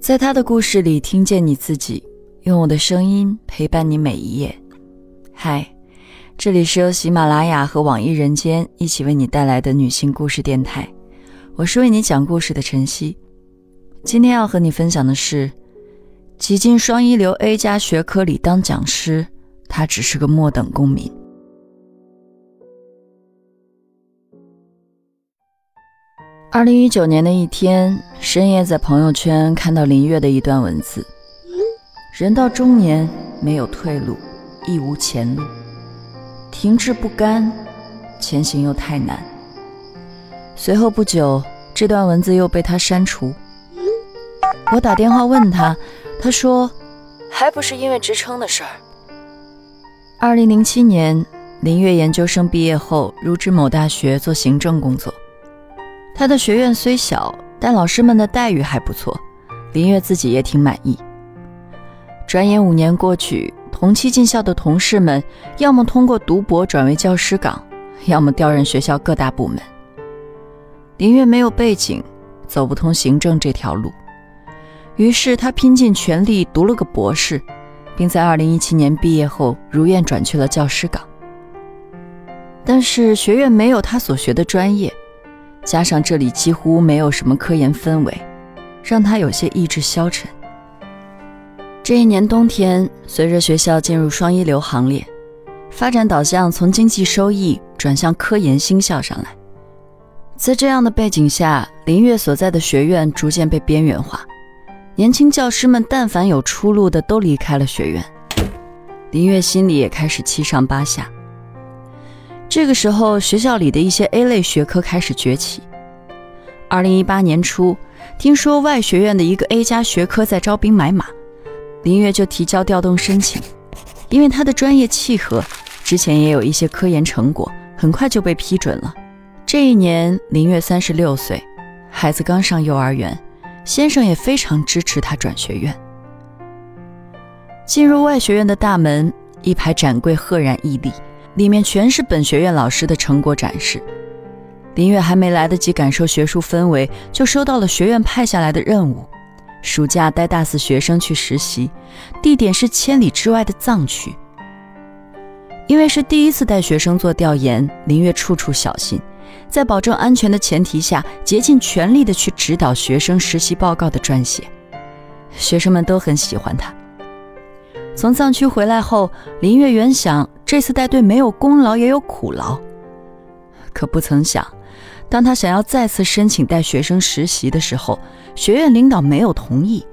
在他的故事里听见你自己，用我的声音陪伴你每一页。嗨，这里是由喜马拉雅和网易人间一起为你带来的女性故事电台，我是为你讲故事的晨曦。今天要和你分享的是，挤进双一流 A 加学科里当讲师，他只是个末等公民。二零一九年的一天深夜，在朋友圈看到林月的一段文字：“人到中年，没有退路，亦无前路，停滞不甘，前行又太难。”随后不久，这段文字又被他删除。我打电话问他，他说：“还不是因为职称的事儿。”二零零七年，林月研究生毕业后，入职某大学做行政工作。他的学院虽小，但老师们的待遇还不错，林月自己也挺满意。转眼五年过去，同期进校的同事们要么通过读博转为教师岗，要么调任学校各大部门。林月没有背景，走不通行政这条路，于是他拼尽全力读了个博士，并在2017年毕业后如愿转去了教师岗。但是学院没有他所学的专业。加上这里几乎没有什么科研氛围，让他有些意志消沉。这一年冬天，随着学校进入双一流行列，发展导向从经济收益转向科研新校上来。在这样的背景下，林月所在的学院逐渐被边缘化，年轻教师们但凡有出路的都离开了学院，林月心里也开始七上八下。这个时候，学校里的一些 A 类学科开始崛起。二零一八年初，听说外学院的一个 A 加学科在招兵买马，林月就提交调动申请。因为他的专业契合，之前也有一些科研成果，很快就被批准了。这一年，林月三十六岁，孩子刚上幼儿园，先生也非常支持他转学院。进入外学院的大门，一排展柜赫然屹立。里面全是本学院老师的成果展示。林月还没来得及感受学术氛围，就收到了学院派下来的任务：暑假带大四学生去实习，地点是千里之外的藏区。因为是第一次带学生做调研，林月处处小心，在保证安全的前提下，竭尽全力的去指导学生实习报告的撰写。学生们都很喜欢他。从藏区回来后，林月原想。这次带队没有功劳也有苦劳，可不曾想，当他想要再次申请带学生实习的时候，学院领导没有同意，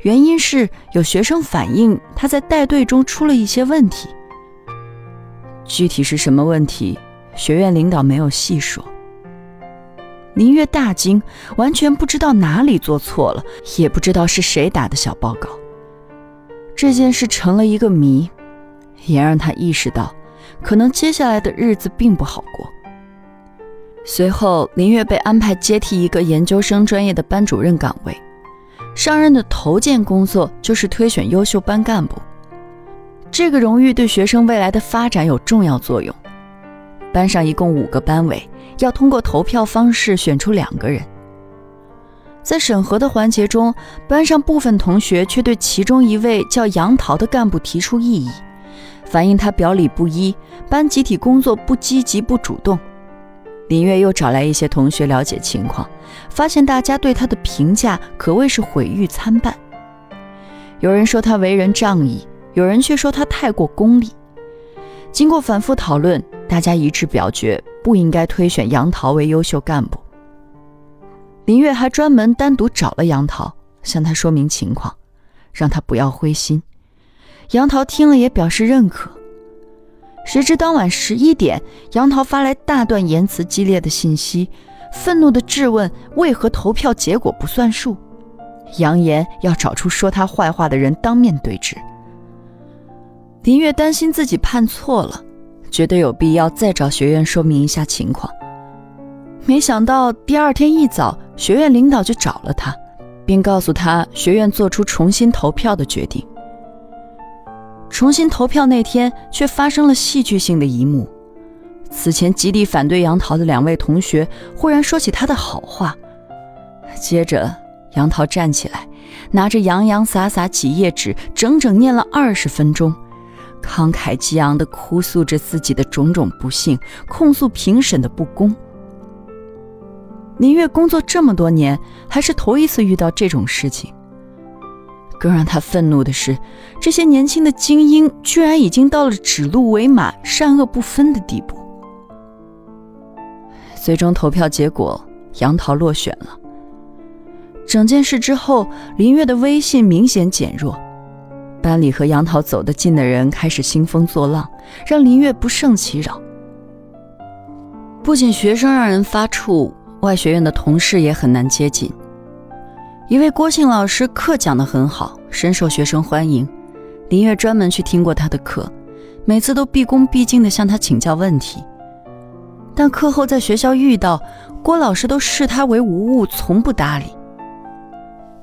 原因是有学生反映他在带队中出了一些问题。具体是什么问题，学院领导没有细说。林月大惊，完全不知道哪里做错了，也不知道是谁打的小报告，这件事成了一个谜。也让他意识到，可能接下来的日子并不好过。随后，林月被安排接替一个研究生专业的班主任岗位，上任的头件工作就是推选优秀班干部。这个荣誉对学生未来的发展有重要作用。班上一共五个班委，要通过投票方式选出两个人。在审核的环节中，班上部分同学却对其中一位叫杨桃的干部提出异议。反映他表里不一，班集体工作不积极不主动。林月又找来一些同学了解情况，发现大家对他的评价可谓是毁誉参半。有人说他为人仗义，有人却说他太过功利。经过反复讨论，大家一致表决不应该推选杨桃为优秀干部。林月还专门单独找了杨桃，向他说明情况，让他不要灰心。杨桃听了也表示认可。谁知当晚十一点，杨桃发来大段言辞激烈的信息，愤怒地质问为何投票结果不算数，扬言要找出说他坏话的人当面对质。林月担心自己判错了，觉得有必要再找学院说明一下情况。没想到第二天一早，学院领导就找了他，并告诉他学院做出重新投票的决定。重新投票那天，却发生了戏剧性的一幕。此前极力反对杨桃的两位同学，忽然说起他的好话。接着，杨桃站起来，拿着洋洋洒洒几页纸，整整念了二十分钟，慷慨激昂地哭诉着自己的种种不幸，控诉评审的不公。林月工作这么多年，还是头一次遇到这种事情。更让他愤怒的是，这些年轻的精英居然已经到了指鹿为马、善恶不分的地步。最终投票结果，杨桃落选了。整件事之后，林月的威信明显减弱，班里和杨桃走得近的人开始兴风作浪，让林月不胜其扰。不仅学生让人发怵，外学院的同事也很难接近。一位郭姓老师课讲得很好，深受学生欢迎。林月专门去听过他的课，每次都毕恭毕敬地向他请教问题。但课后在学校遇到郭老师，都视他为无物，从不搭理。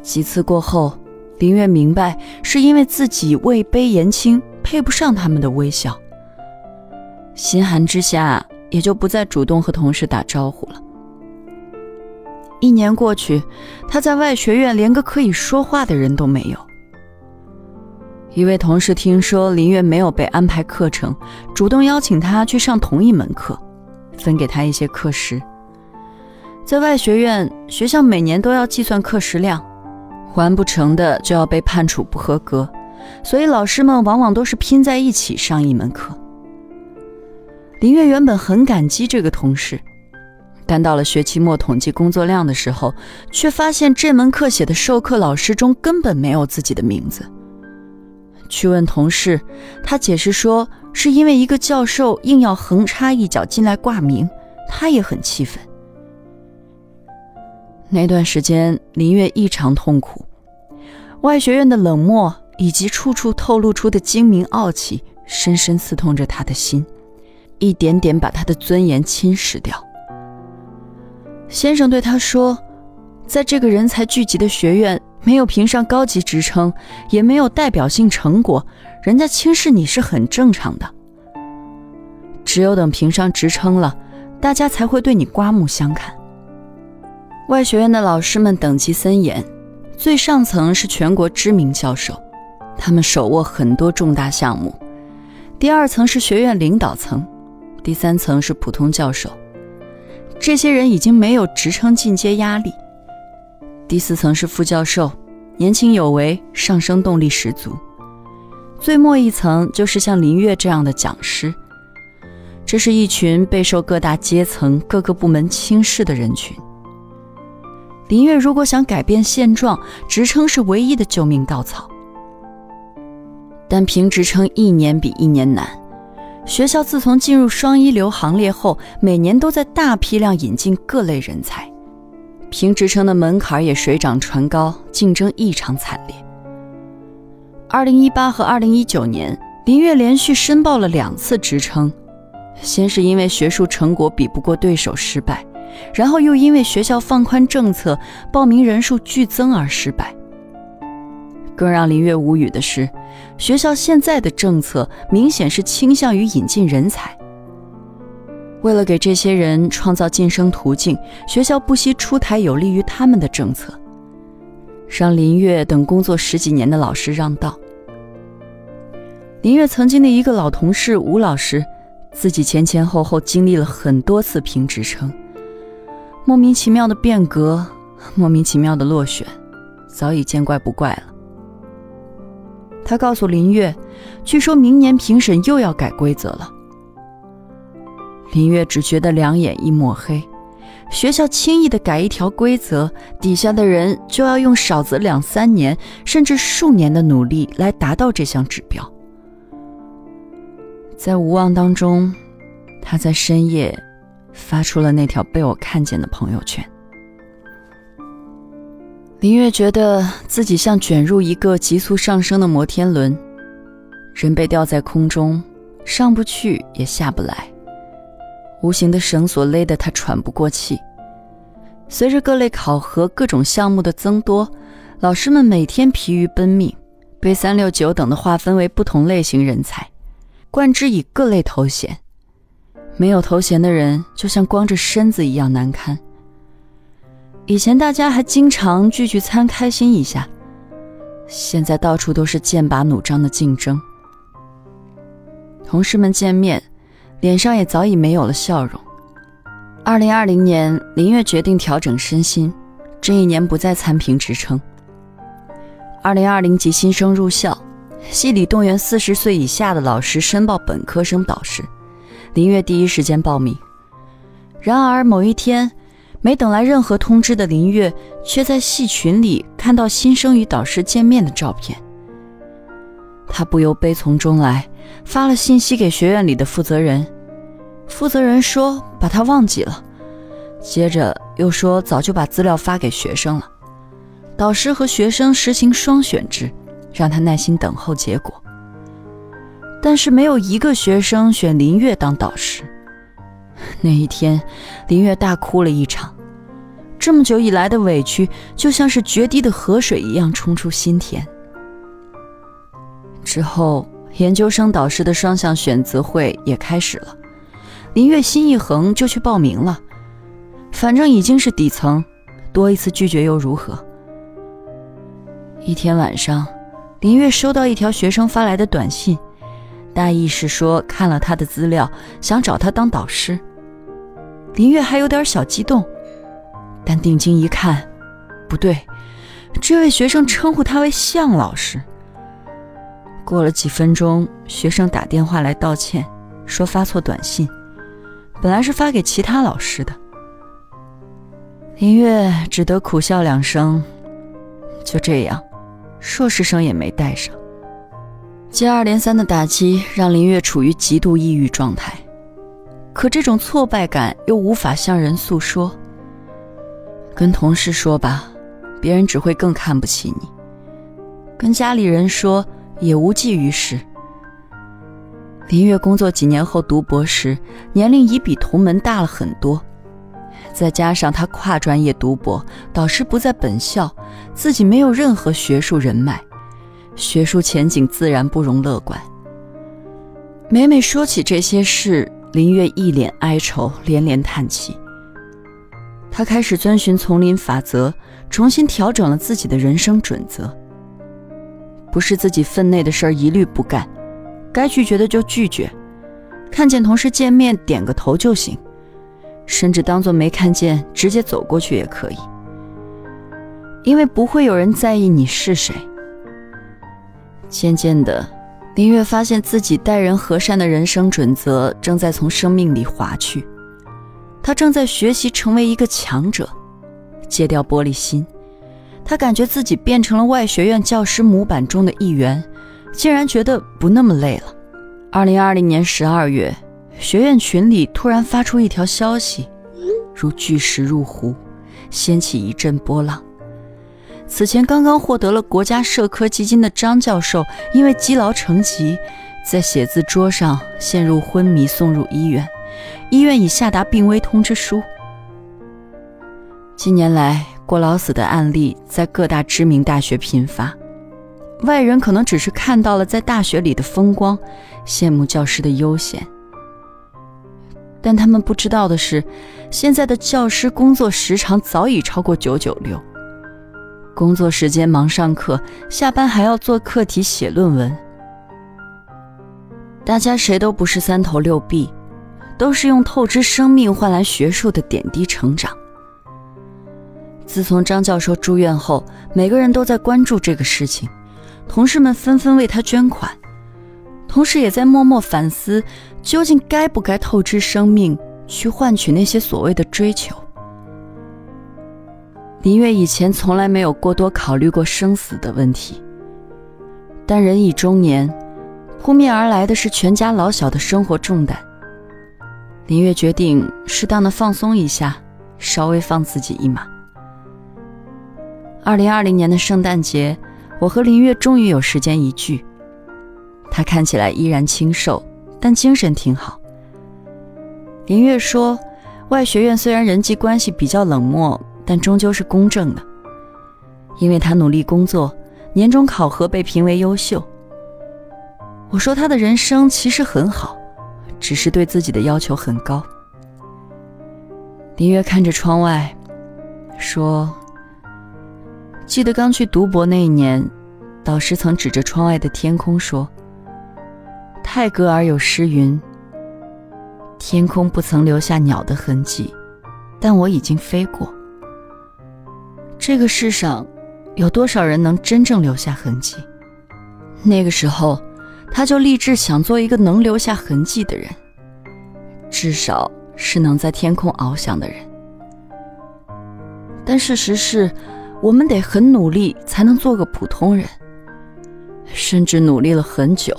几次过后，林月明白是因为自己位卑言轻，配不上他们的微笑。心寒之下，也就不再主动和同事打招呼了。一年过去，他在外学院连个可以说话的人都没有。一位同事听说林月没有被安排课程，主动邀请他去上同一门课，分给他一些课时。在外学院，学校每年都要计算课时量，完不成的就要被判处不合格，所以老师们往往都是拼在一起上一门课。林月原本很感激这个同事。但到了学期末统计工作量的时候，却发现这门课写的授课老师中根本没有自己的名字。去问同事，他解释说是因为一个教授硬要横插一脚进来挂名，他也很气愤。那段时间，林月异常痛苦，外学院的冷漠以及处处透露出的精明傲气，深深刺痛着他的心，一点点把他的尊严侵蚀掉。先生对他说：“在这个人才聚集的学院，没有评上高级职称，也没有代表性成果，人家轻视你是很正常的。只有等评上职称了，大家才会对你刮目相看。外学院的老师们等级森严，最上层是全国知名教授，他们手握很多重大项目；第二层是学院领导层，第三层是普通教授。”这些人已经没有职称进阶压力。第四层是副教授，年轻有为，上升动力十足。最末一层就是像林月这样的讲师。这是一群备受各大阶层、各个部门轻视的人群。林月如果想改变现状，职称是唯一的救命稻草。但评职称一年比一年难。学校自从进入双一流行列后，每年都在大批量引进各类人才，评职称的门槛也水涨船高，竞争异常惨烈。二零一八和二零一九年，林月连续申报了两次职称，先是因为学术成果比不过对手失败，然后又因为学校放宽政策，报名人数剧增而失败。更让林月无语的是，学校现在的政策明显是倾向于引进人才。为了给这些人创造晋升途径，学校不惜出台有利于他们的政策，让林月等工作十几年的老师让道。林月曾经的一个老同事吴老师，自己前前后后经历了很多次评职称，莫名其妙的变革，莫名其妙的落选，早已见怪不怪了。他告诉林月：“据说明年评审又要改规则了。”林月只觉得两眼一抹黑。学校轻易的改一条规则，底下的人就要用少则两三年，甚至数年的努力来达到这项指标。在无望当中，他在深夜发出了那条被我看见的朋友圈。林月觉得自己像卷入一个急速上升的摩天轮，人被吊在空中，上不去也下不来，无形的绳索勒得他喘不过气。随着各类考核、各种项目的增多，老师们每天疲于奔命，被三六九等的划分为不同类型人才，冠之以各类头衔。没有头衔的人，就像光着身子一样难堪。以前大家还经常聚聚餐开心一下，现在到处都是剑拔弩张的竞争。同事们见面，脸上也早已没有了笑容。二零二零年，林月决定调整身心，这一年不再参评职称。二零二零级新生入校，系里动员四十岁以下的老师申报本科生导师，林月第一时间报名。然而某一天，没等来任何通知的林月，却在系群里看到新生与导师见面的照片。他不由悲从中来，发了信息给学院里的负责人。负责人说把他忘记了，接着又说早就把资料发给学生了。导师和学生实行双选制，让他耐心等候结果。但是没有一个学生选林月当导师。那一天，林月大哭了一场，这么久以来的委屈就像是决堤的河水一样冲出心田。之后，研究生导师的双向选择会也开始了。林月心一横，就去报名了。反正已经是底层，多一次拒绝又如何？一天晚上，林月收到一条学生发来的短信，大意是说看了他的资料，想找他当导师。林月还有点小激动，但定睛一看，不对，这位学生称呼他为向老师。过了几分钟，学生打电话来道歉，说发错短信。本来是发给其他老师的，林月只得苦笑两声。就这样，硕士生也没带上。接二连三的打击让林月处于极度抑郁状态，可这种挫败感又无法向人诉说。跟同事说吧，别人只会更看不起你；跟家里人说，也无济于事。林月工作几年后读博时，年龄已比同门大了很多。再加上他跨专业读博，导师不在本校，自己没有任何学术人脉，学术前景自然不容乐观。每每说起这些事，林月一脸哀愁，连连叹气。他开始遵循丛林法则，重新调整了自己的人生准则：不是自己分内的事儿，一律不干。该拒绝的就拒绝，看见同事见面点个头就行，甚至当做没看见，直接走过去也可以，因为不会有人在意你是谁。渐渐的，林月发现自己待人和善的人生准则正在从生命里划去，他正在学习成为一个强者，戒掉玻璃心，他感觉自己变成了外学院教师模板中的一员。竟然觉得不那么累了。二零二零年十二月，学院群里突然发出一条消息，如巨石入湖，掀起一阵波浪。此前刚刚获得了国家社科基金的张教授，因为积劳成疾，在写字桌上陷入昏迷，送入医院。医院已下达病危通知书。近年来，过劳死的案例在各大知名大学频发。外人可能只是看到了在大学里的风光，羡慕教师的悠闲，但他们不知道的是，现在的教师工作时长早已超过九九六，工作时间忙上课，下班还要做课题、写论文。大家谁都不是三头六臂，都是用透支生命换来学术的点滴成长。自从张教授住院后，每个人都在关注这个事情。同事们纷纷为他捐款，同时也在默默反思，究竟该不该透支生命去换取那些所谓的追求。林月以前从来没有过多考虑过生死的问题，但人已中年，扑面而来的是全家老小的生活重担。林月决定适当的放松一下，稍微放自己一马。二零二零年的圣诞节。我和林月终于有时间一聚。他看起来依然清瘦，但精神挺好。林月说：“外学院虽然人际关系比较冷漠，但终究是公正的。因为他努力工作，年终考核被评为优秀。”我说：“他的人生其实很好，只是对自己的要求很高。”林月看着窗外，说。记得刚去读博那一年，导师曾指着窗外的天空说：“泰戈尔有诗云：‘天空不曾留下鸟的痕迹，但我已经飞过。’这个世上，有多少人能真正留下痕迹？那个时候，他就立志想做一个能留下痕迹的人，至少是能在天空翱翔的人。但事实是，我们得很努力才能做个普通人。”甚至努力了很久，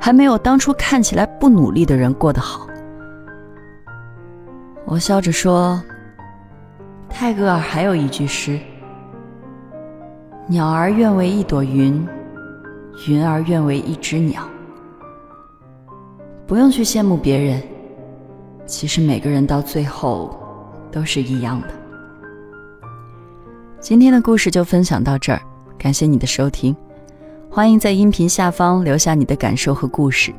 还没有当初看起来不努力的人过得好。我笑着说：“泰戈尔还有一句诗：‘鸟儿愿为一朵云，云儿愿为一只鸟。’不用去羡慕别人，其实每个人到最后都是一样的。”今天的故事就分享到这儿，感谢你的收听。欢迎在音频下方留下你的感受和故事，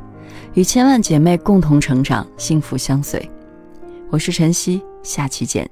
与千万姐妹共同成长，幸福相随。我是晨曦，下期见。